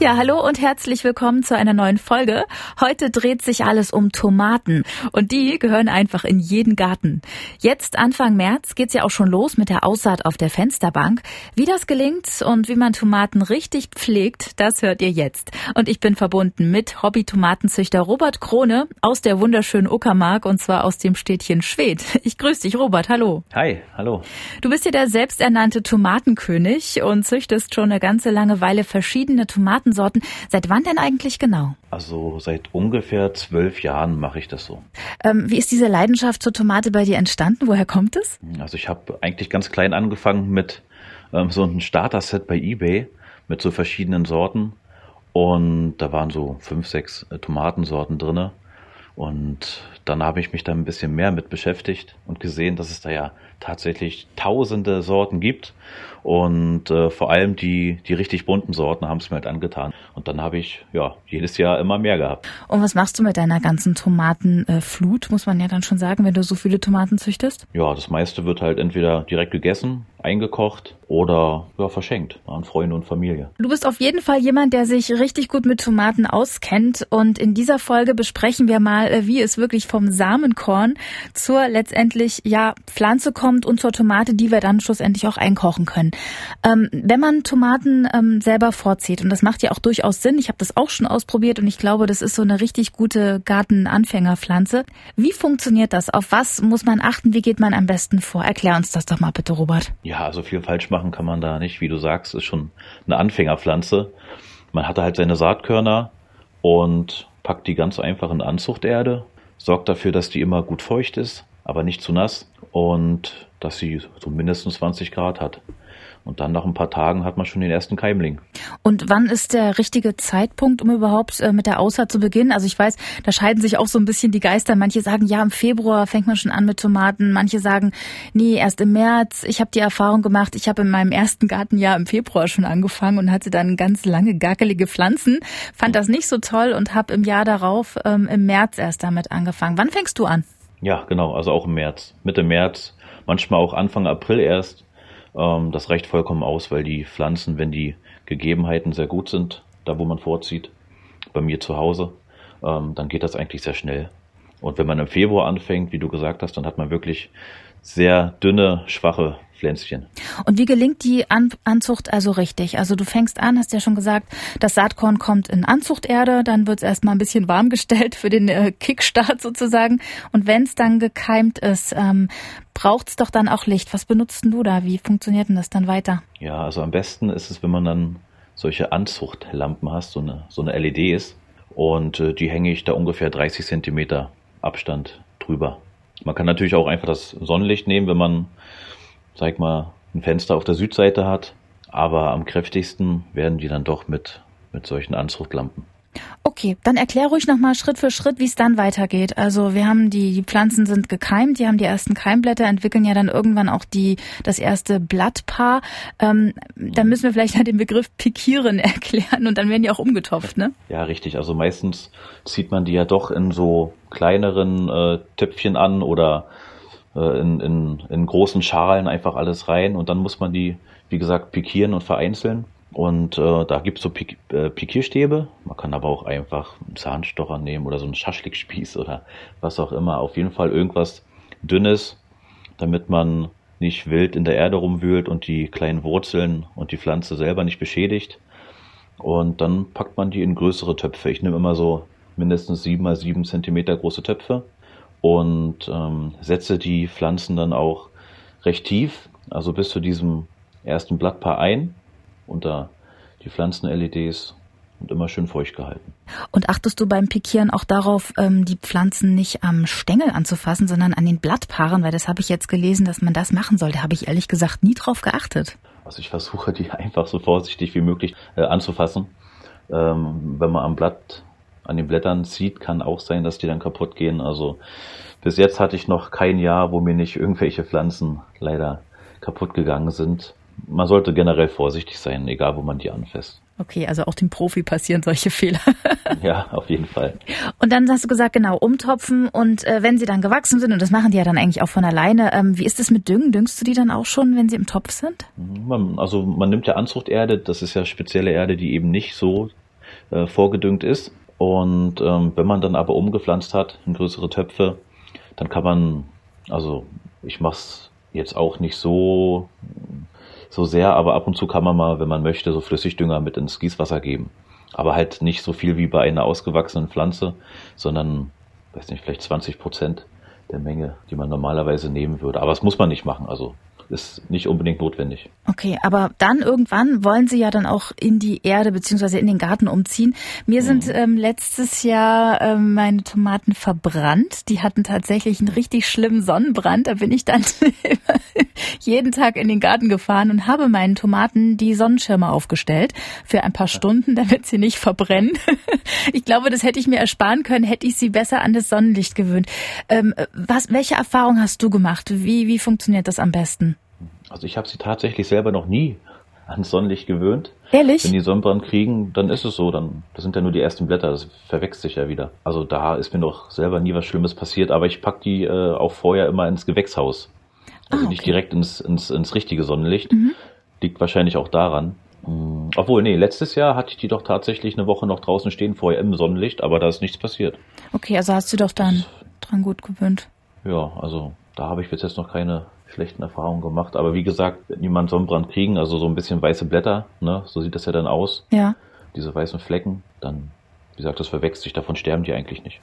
Ja, hallo und herzlich willkommen zu einer neuen Folge. Heute dreht sich alles um Tomaten und die gehören einfach in jeden Garten. Jetzt Anfang März geht's ja auch schon los mit der Aussaat auf der Fensterbank. Wie das gelingt und wie man Tomaten richtig pflegt, das hört ihr jetzt. Und ich bin verbunden mit Hobby-Tomatenzüchter Robert Krone aus der wunderschönen Uckermark und zwar aus dem Städtchen Schwedt. Ich grüße dich, Robert. Hallo. Hi, hallo. Du bist ja der selbsternannte Tomatenkönig und züchtest schon eine ganze lange Weile verschiedene Tomaten Tomatensorten. Seit wann denn eigentlich genau? Also seit ungefähr zwölf Jahren mache ich das so. Ähm, wie ist diese Leidenschaft zur Tomate bei dir entstanden? Woher kommt es? Also ich habe eigentlich ganz klein angefangen mit ähm, so einem Starter-Set bei eBay mit so verschiedenen Sorten. Und da waren so fünf, sechs äh, Tomatensorten drinne. Und dann habe ich mich da ein bisschen mehr mit beschäftigt und gesehen, dass es da ja tatsächlich tausende Sorten gibt. Und äh, vor allem die, die richtig bunten Sorten haben es mir halt angetan. Und dann habe ich ja jedes Jahr immer mehr gehabt. Und was machst du mit deiner ganzen Tomatenflut, muss man ja dann schon sagen, wenn du so viele Tomaten züchtest? Ja, das meiste wird halt entweder direkt gegessen, eingekocht oder ja, verschenkt an Freunde und Familie. Du bist auf jeden Fall jemand, der sich richtig gut mit Tomaten auskennt. Und in dieser Folge besprechen wir mal, äh, wie es wirklich vom Samenkorn zur letztendlich ja Pflanze kommt und zur Tomate, die wir dann schlussendlich auch einkochen können. Ähm, wenn man Tomaten ähm, selber vorzieht, und das macht ja auch durchaus Sinn, ich habe das auch schon ausprobiert und ich glaube, das ist so eine richtig gute Gartenanfängerpflanze. Wie funktioniert das? Auf was muss man achten? Wie geht man am besten vor? Erklär uns das doch mal bitte, Robert. Ja, also viel falsch machen kann man da nicht. Wie du sagst, ist schon eine Anfängerpflanze. Man hat halt seine Saatkörner und packt die ganz einfach in Anzuchterde, sorgt dafür, dass die immer gut feucht ist, aber nicht zu nass und dass sie so mindestens 20 Grad hat. Und dann nach ein paar Tagen hat man schon den ersten Keimling. Und wann ist der richtige Zeitpunkt, um überhaupt äh, mit der Aussaat zu beginnen? Also ich weiß, da scheiden sich auch so ein bisschen die Geister. Manche sagen, ja, im Februar fängt man schon an mit Tomaten. Manche sagen, nee, erst im März. Ich habe die Erfahrung gemacht, ich habe in meinem ersten Gartenjahr im Februar schon angefangen und hatte dann ganz lange gackelige Pflanzen. Fand das nicht so toll und habe im Jahr darauf ähm, im März erst damit angefangen. Wann fängst du an? Ja, genau, also auch im März. Mitte März, manchmal auch Anfang April erst. Ähm, das reicht vollkommen aus, weil die Pflanzen, wenn die Gegebenheiten sehr gut sind, da wo man vorzieht, bei mir zu Hause, ähm, dann geht das eigentlich sehr schnell. Und wenn man im Februar anfängt, wie du gesagt hast, dann hat man wirklich sehr dünne, schwache Pflänzchen. Und wie gelingt die an Anzucht also richtig? Also du fängst an, hast ja schon gesagt, das Saatkorn kommt in Anzuchterde, dann wird es erstmal ein bisschen warm gestellt für den äh, Kickstart sozusagen. Und wenn es dann gekeimt ist, ähm, braucht es doch dann auch Licht. Was benutzt du da? Wie funktioniert denn das dann weiter? Ja, also am besten ist es, wenn man dann solche Anzuchtlampen hast, so eine, so eine LED ist. Und äh, die hänge ich da ungefähr 30 Zentimeter Abstand drüber. Man kann natürlich auch einfach das Sonnenlicht nehmen, wenn man, sag mal, ein Fenster auf der Südseite hat. Aber am kräftigsten werden die dann doch mit, mit solchen Anzuchtlampen. Okay, dann erklär ruhig nochmal Schritt für Schritt, wie es dann weitergeht. Also wir haben die, die Pflanzen sind gekeimt, die haben die ersten Keimblätter, entwickeln ja dann irgendwann auch die, das erste Blattpaar. Ähm, dann müssen wir vielleicht den Begriff pikieren erklären und dann werden die auch umgetopft, ne? Ja, richtig. Also meistens zieht man die ja doch in so kleineren äh, Töpfchen an oder äh, in, in, in großen Schalen einfach alles rein und dann muss man die, wie gesagt, pikieren und vereinzeln. Und äh, da gibt es so Pik äh, Pikierstäbe. Man kann aber auch einfach einen Zahnstocher nehmen oder so einen Schaschlikspieß oder was auch immer. Auf jeden Fall irgendwas Dünnes, damit man nicht wild in der Erde rumwühlt und die kleinen Wurzeln und die Pflanze selber nicht beschädigt. Und dann packt man die in größere Töpfe. Ich nehme immer so mindestens sieben mal sieben Zentimeter große Töpfe und ähm, setze die Pflanzen dann auch recht tief, also bis zu diesem ersten Blattpaar ein unter die Pflanzen-LEDs und immer schön feucht gehalten. Und achtest du beim Pikieren auch darauf, ähm, die Pflanzen nicht am Stängel anzufassen, sondern an den Blattpaaren? Weil das habe ich jetzt gelesen, dass man das machen soll. Da habe ich ehrlich gesagt nie drauf geachtet. Also ich versuche die einfach so vorsichtig wie möglich äh, anzufassen. Ähm, wenn man am Blatt, an den Blättern zieht, kann auch sein, dass die dann kaputt gehen. Also bis jetzt hatte ich noch kein Jahr, wo mir nicht irgendwelche Pflanzen leider kaputt gegangen sind. Man sollte generell vorsichtig sein, egal wo man die anfasst. Okay, also auch dem Profi passieren solche Fehler. ja, auf jeden Fall. Und dann hast du gesagt, genau, umtopfen und äh, wenn sie dann gewachsen sind, und das machen die ja dann eigentlich auch von alleine, ähm, wie ist es mit Düngen? Düngst du die dann auch schon, wenn sie im Topf sind? Man, also man nimmt ja Anzuchterde, das ist ja spezielle Erde, die eben nicht so äh, vorgedüngt ist. Und ähm, wenn man dann aber umgepflanzt hat in größere Töpfe, dann kann man, also ich mache es jetzt auch nicht so so sehr, aber ab und zu kann man mal, wenn man möchte, so Flüssigdünger mit ins Gießwasser geben. Aber halt nicht so viel wie bei einer ausgewachsenen Pflanze, sondern, weiß nicht, vielleicht 20 Prozent der Menge, die man normalerweise nehmen würde. Aber das muss man nicht machen. Also ist nicht unbedingt notwendig. Okay, aber dann irgendwann wollen Sie ja dann auch in die Erde beziehungsweise in den Garten umziehen. Mir mhm. sind ähm, letztes Jahr ähm, meine Tomaten verbrannt. Die hatten tatsächlich einen richtig schlimmen Sonnenbrand. Da bin ich dann jeden Tag in den Garten gefahren und habe meinen Tomaten die Sonnenschirme aufgestellt für ein paar Stunden, damit sie nicht verbrennen. ich glaube, das hätte ich mir ersparen können, hätte ich sie besser an das Sonnenlicht gewöhnt. Ähm, was, welche Erfahrung hast du gemacht? Wie, wie funktioniert das am besten? Also ich habe sie tatsächlich selber noch nie ans Sonnenlicht gewöhnt. Ehrlich? Wenn die Sonnenbrand kriegen, dann ist es so. Dann, das sind ja nur die ersten Blätter, das verwechselt sich ja wieder. Also da ist mir noch selber nie was Schlimmes passiert, aber ich pack die äh, auch vorher immer ins Gewächshaus. Also ah, okay. nicht direkt ins, ins, ins richtige Sonnenlicht. Mhm. Liegt wahrscheinlich auch daran. Mhm. Obwohl, nee, letztes Jahr hatte ich die doch tatsächlich eine Woche noch draußen stehen, vorher im Sonnenlicht, aber da ist nichts passiert. Okay, also hast du doch dann das, dran gut gewöhnt. Ja, also da habe ich bis jetzt noch keine schlechten Erfahrungen gemacht. Aber wie gesagt, wenn jemand Sonnenbrand kriegen, also so ein bisschen weiße Blätter, ne, so sieht das ja dann aus. Ja. Diese weißen Flecken, dann, wie gesagt, das verwechselt sich, davon sterben die eigentlich nicht.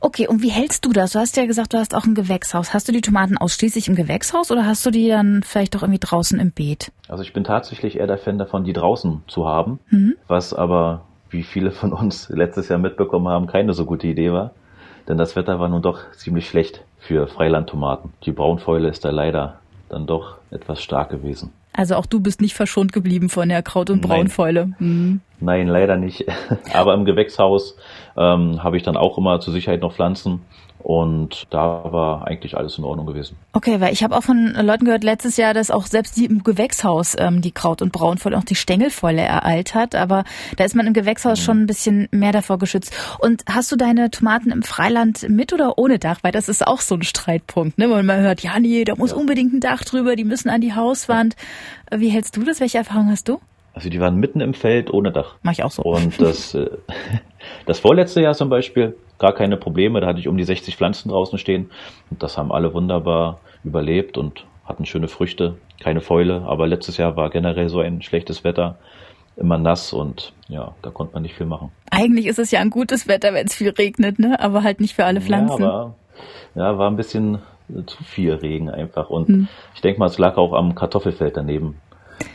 Okay, und wie hältst du das? Du hast ja gesagt, du hast auch ein Gewächshaus. Hast du die Tomaten ausschließlich im Gewächshaus oder hast du die dann vielleicht auch irgendwie draußen im Beet? Also ich bin tatsächlich eher der Fan davon, die draußen zu haben, mhm. was aber, wie viele von uns letztes Jahr mitbekommen haben, keine so gute Idee war. Denn das Wetter war nun doch ziemlich schlecht für Freilandtomaten. Die Braunfäule ist da leider dann doch etwas stark gewesen. Also auch du bist nicht verschont geblieben von der Kraut- und Braunfäule. Mhm. Nein leider nicht. Aber im Gewächshaus ähm, habe ich dann auch immer zur Sicherheit noch Pflanzen und da war eigentlich alles in Ordnung gewesen. Okay, weil ich habe auch von Leuten gehört letztes Jahr, dass auch selbst die im Gewächshaus ähm, die Kraut- und Braunfäule, auch die Stängelfäule ereilt hat. Aber da ist man im Gewächshaus mhm. schon ein bisschen mehr davor geschützt. Und hast du deine Tomaten im Freiland mit oder ohne Dach? Weil das ist auch so ein Streitpunkt, ne? Wenn man hört, ja nee, da muss ja. unbedingt ein Dach drüber, die müssen an die Hauswand. Wie hältst du das? Welche Erfahrung hast du? Also die waren mitten im Feld ohne Dach. Mach ich auch so. Und das, äh, das vorletzte Jahr zum Beispiel, gar keine Probleme. Da hatte ich um die 60 Pflanzen draußen stehen und das haben alle wunderbar überlebt und hatten schöne Früchte, keine Fäule. Aber letztes Jahr war generell so ein schlechtes Wetter, immer nass und ja, da konnte man nicht viel machen. Eigentlich ist es ja ein gutes Wetter, wenn es viel regnet, ne? Aber halt nicht für alle Pflanzen. Ja, aber ja, war ein bisschen zu viel Regen einfach. Und hm. ich denke mal, es lag auch am Kartoffelfeld daneben,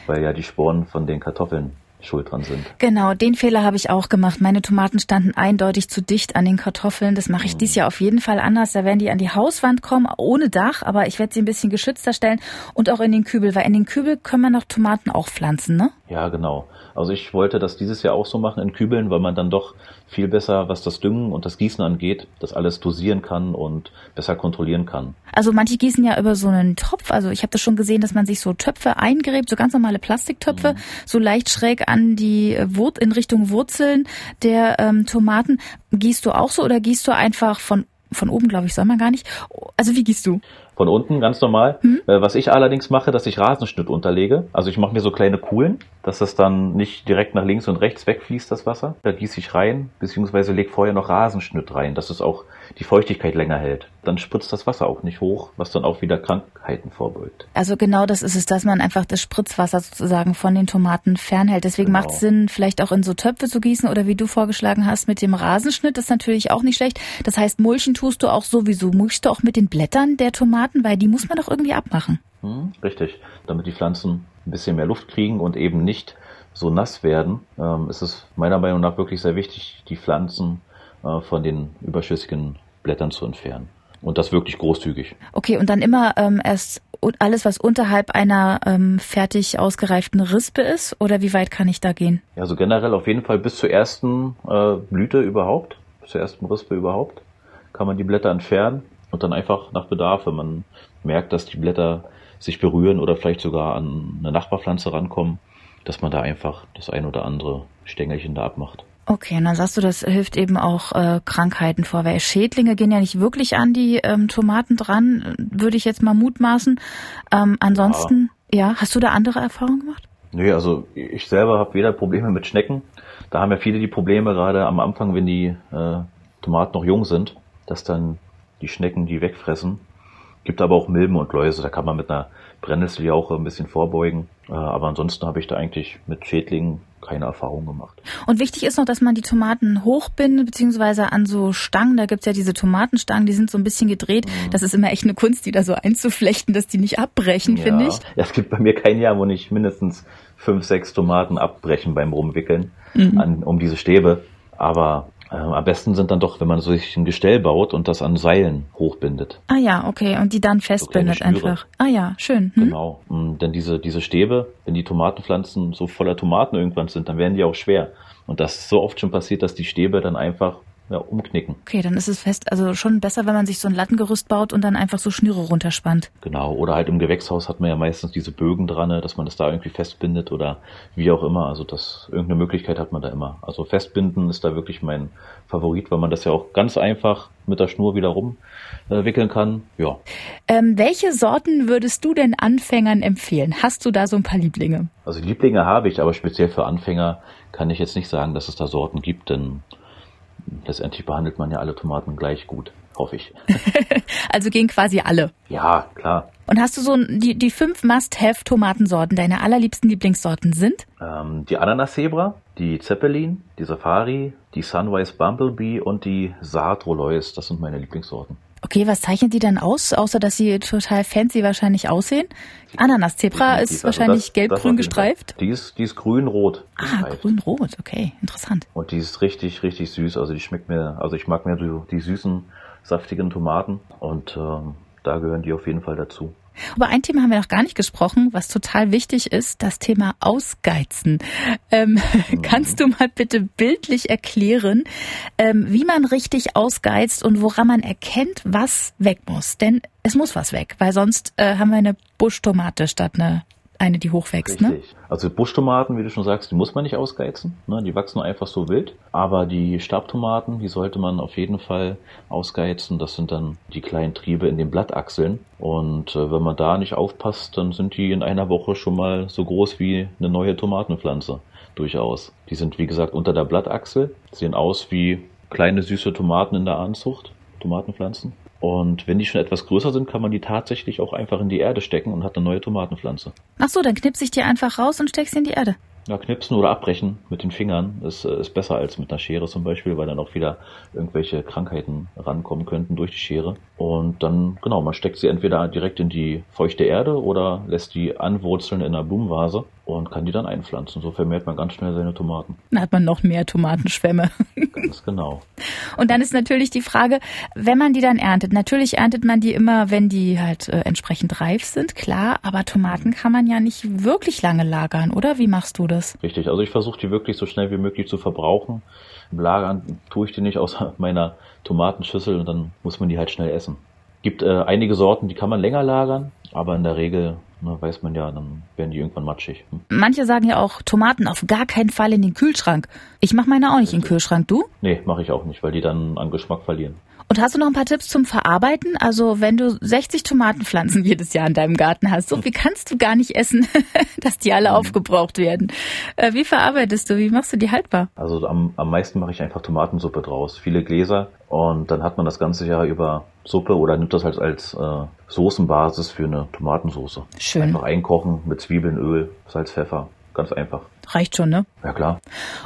weil ja die Sporen von den Kartoffeln schuld dran sind. Genau, den Fehler habe ich auch gemacht. Meine Tomaten standen eindeutig zu dicht an den Kartoffeln. Das mache ich mhm. dies Jahr auf jeden Fall anders. Da werden die an die Hauswand kommen, ohne Dach, aber ich werde sie ein bisschen geschützter stellen und auch in den Kübel, weil in den Kübel können wir noch Tomaten auch pflanzen, ne? Ja, genau. Also ich wollte das dieses Jahr auch so machen in Kübeln, weil man dann doch viel besser, was das Düngen und das Gießen angeht, das alles dosieren kann und besser kontrollieren kann. Also manche gießen ja über so einen Topf. Also ich habe das schon gesehen, dass man sich so Töpfe eingräbt, so ganz normale Plastiktöpfe, mhm. so leicht schräg an die Wur in Richtung Wurzeln der ähm, Tomaten. Gießt du auch so oder gießt du einfach von von oben, glaube ich, soll man gar nicht. Also wie gießt du? Von unten, ganz normal. Mhm. Äh, was ich allerdings mache, dass ich Rasenschnitt unterlege. Also ich mache mir so kleine Kuhlen, dass das dann nicht direkt nach links und rechts wegfließt, das Wasser. Da gieße ich rein, beziehungsweise lege vorher noch Rasenschnitt rein, dass es auch die Feuchtigkeit länger hält. Dann spritzt das Wasser auch nicht hoch, was dann auch wieder Krankheiten vorbeugt. Also genau das ist es, dass man einfach das Spritzwasser sozusagen von den Tomaten fernhält. Deswegen genau. macht es Sinn, vielleicht auch in so Töpfe zu gießen oder wie du vorgeschlagen hast mit dem Rasenschnitt. Das ist natürlich auch nicht schlecht. Das heißt, mulchen tust du auch sowieso. Mulchst du auch mit den Blättern der Tomaten? Weil die muss man doch irgendwie abmachen. Hm, richtig, damit die Pflanzen ein bisschen mehr Luft kriegen und eben nicht so nass werden, ähm, ist es meiner Meinung nach wirklich sehr wichtig, die Pflanzen von den überschüssigen Blättern zu entfernen. Und das wirklich großzügig. Okay, und dann immer ähm, erst alles, was unterhalb einer ähm, fertig ausgereiften Rispe ist? Oder wie weit kann ich da gehen? Ja, also generell auf jeden Fall bis zur ersten äh, Blüte überhaupt, bis zur ersten Rispe überhaupt, kann man die Blätter entfernen und dann einfach nach Bedarf, wenn man merkt, dass die Blätter sich berühren oder vielleicht sogar an eine Nachbarpflanze rankommen, dass man da einfach das ein oder andere Stängelchen da abmacht. Okay, und dann sagst du, das hilft eben auch äh, Krankheiten vor, weil Schädlinge gehen ja nicht wirklich an die ähm, Tomaten dran, würde ich jetzt mal mutmaßen. Ähm, ansonsten, ja. ja, hast du da andere Erfahrungen gemacht? Nö, also ich selber habe weder Probleme mit Schnecken. Da haben ja viele die Probleme gerade am Anfang, wenn die äh, Tomaten noch jung sind, dass dann die Schnecken die wegfressen. Gibt aber auch Milben und Läuse, da kann man mit einer Brennnesseljauche ein bisschen vorbeugen. Äh, aber ansonsten habe ich da eigentlich mit Schädlingen keine Erfahrung gemacht. Und wichtig ist noch, dass man die Tomaten hochbindet, beziehungsweise an so Stangen, da gibt's ja diese Tomatenstangen, die sind so ein bisschen gedreht. Mhm. Das ist immer echt eine Kunst, die da so einzuflechten, dass die nicht abbrechen, ja. finde ich. Ja, es gibt bei mir kein Jahr, wo nicht mindestens fünf, sechs Tomaten abbrechen beim Rumwickeln mhm. an, um diese Stäbe. Aber am besten sind dann doch, wenn man so sich ein Gestell baut und das an Seilen hochbindet. Ah ja, okay. Und die dann festbindet so einfach. Ah ja, schön. Hm? Genau. Und denn diese, diese Stäbe, wenn die Tomatenpflanzen so voller Tomaten irgendwann sind, dann werden die auch schwer. Und das ist so oft schon passiert, dass die Stäbe dann einfach ja, umknicken. Okay, dann ist es fest, also schon besser, wenn man sich so ein Lattengerüst baut und dann einfach so Schnüre runterspannt. Genau, oder halt im Gewächshaus hat man ja meistens diese Bögen dran, ne, dass man das da irgendwie festbindet oder wie auch immer. Also das irgendeine Möglichkeit hat man da immer. Also festbinden ist da wirklich mein Favorit, weil man das ja auch ganz einfach mit der Schnur wieder rumwickeln äh, kann. Ja. Ähm, welche Sorten würdest du denn Anfängern empfehlen? Hast du da so ein paar Lieblinge? Also Lieblinge habe ich, aber speziell für Anfänger kann ich jetzt nicht sagen, dass es da Sorten gibt, denn letztendlich behandelt man ja alle Tomaten gleich gut, hoffe ich. also gehen quasi alle. Ja, klar. Und hast du so die, die fünf Must-Have-Tomatensorten, deine allerliebsten Lieblingssorten sind? Ähm, die Ananas-Zebra, die Zeppelin, die Safari, die Sunrise Bumblebee und die Saat Rollois. Das sind meine Lieblingssorten. Okay, was zeichnet die dann aus, außer dass sie total fancy wahrscheinlich aussehen? Ananas Zebra ist also wahrscheinlich gelb-grün gestreift. Die ist, die ist grün-rot. Ah, grün-rot, okay, interessant. Und die ist richtig, richtig süß. Also die schmeckt mir, also ich mag mir die, die süßen, saftigen Tomaten und ähm, da gehören die auf jeden Fall dazu. Über ein Thema haben wir noch gar nicht gesprochen, was total wichtig ist, das Thema Ausgeizen. Ähm. Kannst du mal bitte bildlich erklären, ähm, wie man richtig ausgeizt und woran man erkennt, was weg muss? Denn es muss was weg, weil sonst äh, haben wir eine Buschtomate statt eine eine, die hochwächst, ne? Richtig. ne? Also Buschtomaten, wie du schon sagst, die muss man nicht ausgeizen. Ne? Die wachsen einfach so wild. Aber die Stabtomaten, die sollte man auf jeden Fall ausgeizen. Das sind dann die kleinen Triebe in den Blattachseln. Und äh, wenn man da nicht aufpasst, dann sind die in einer Woche schon mal so groß wie eine neue Tomatenpflanze. Durchaus. Die sind, wie gesagt, unter der Blattachsel, sehen aus wie kleine süße Tomaten in der Anzucht. Tomatenpflanzen. Und wenn die schon etwas größer sind, kann man die tatsächlich auch einfach in die Erde stecken und hat eine neue Tomatenpflanze. Ach so, dann knipse ich die einfach raus und steckst sie in die Erde. Ja, knipsen oder abbrechen mit den Fingern ist, äh, ist besser als mit einer Schere zum Beispiel, weil dann auch wieder irgendwelche Krankheiten rankommen könnten durch die Schere. Und dann, genau, man steckt sie entweder direkt in die feuchte Erde oder lässt die anwurzeln in einer Blumenvase und kann die dann einpflanzen. So vermehrt man ganz schnell seine Tomaten. Dann hat man noch mehr Tomatenschwämme. Ganz genau. Und dann ist natürlich die Frage, wenn man die dann erntet, natürlich erntet man die immer, wenn die halt äh, entsprechend reif sind, klar, aber Tomaten kann man ja nicht wirklich lange lagern, oder? Wie machst du das? Richtig, also ich versuche die wirklich so schnell wie möglich zu verbrauchen. Im Lagern tue ich die nicht aus meiner Tomatenschüssel und dann muss man die halt schnell essen. Gibt äh, einige Sorten, die kann man länger lagern, aber in der Regel ne, weiß man ja, dann werden die irgendwann matschig. Hm? Manche sagen ja auch, Tomaten auf gar keinen Fall in den Kühlschrank. Ich mache meine auch nicht in den Kühlschrank, du? Nee, mache ich auch nicht, weil die dann an Geschmack verlieren. Und hast du noch ein paar Tipps zum Verarbeiten? Also wenn du 60 Tomatenpflanzen jedes Jahr in deinem Garten hast, so viel kannst du gar nicht essen, dass die alle mhm. aufgebraucht werden. Äh, wie verarbeitest du? Wie machst du die haltbar? Also am, am meisten mache ich einfach Tomatensuppe draus. Viele Gläser und dann hat man das ganze Jahr über Suppe oder nimmt das halt als äh, Soßenbasis für eine Tomatensauce. Schön. Einfach einkochen mit Zwiebeln, Öl, Salz, Pfeffer. Ganz einfach. Reicht schon, ne? Ja, klar.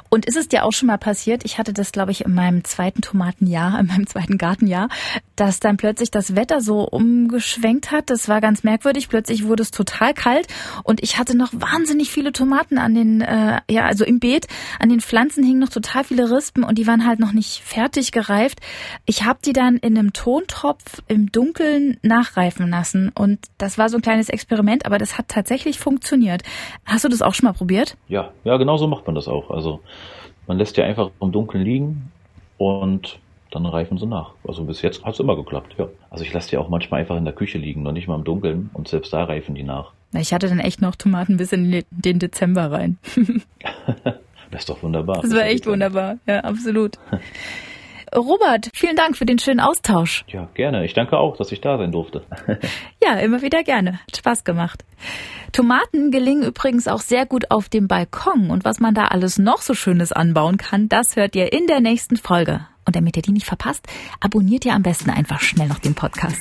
Und ist es dir auch schon mal passiert, ich hatte das, glaube ich, in meinem zweiten Tomatenjahr, in meinem zweiten Gartenjahr, dass dann plötzlich das Wetter so umgeschwenkt hat. Das war ganz merkwürdig. Plötzlich wurde es total kalt und ich hatte noch wahnsinnig viele Tomaten an den, äh, ja, also im Beet. An den Pflanzen hingen noch total viele Rispen und die waren halt noch nicht fertig gereift. Ich habe die dann in einem Tontopf im Dunkeln nachreifen lassen und das war so ein kleines Experiment, aber das hat tatsächlich funktioniert. Hast du das auch schon mal probiert? Ja, ja, genau so macht man das auch. Also man lässt die einfach im Dunkeln liegen und dann reifen sie nach. Also bis jetzt hat es immer geklappt, ja. Also ich lasse die auch manchmal einfach in der Küche liegen, noch nicht mal im Dunkeln und selbst da reifen die nach. Ich hatte dann echt noch Tomaten bis in den Dezember rein. das ist doch wunderbar. Das war echt wunderbar, ja, absolut. Robert, vielen Dank für den schönen Austausch. Ja, gerne. Ich danke auch, dass ich da sein durfte. ja, immer wieder gerne. Hat Spaß gemacht. Tomaten gelingen übrigens auch sehr gut auf dem Balkon. Und was man da alles noch so Schönes anbauen kann, das hört ihr in der nächsten Folge. Und damit ihr die nicht verpasst, abonniert ihr am besten einfach schnell noch den Podcast.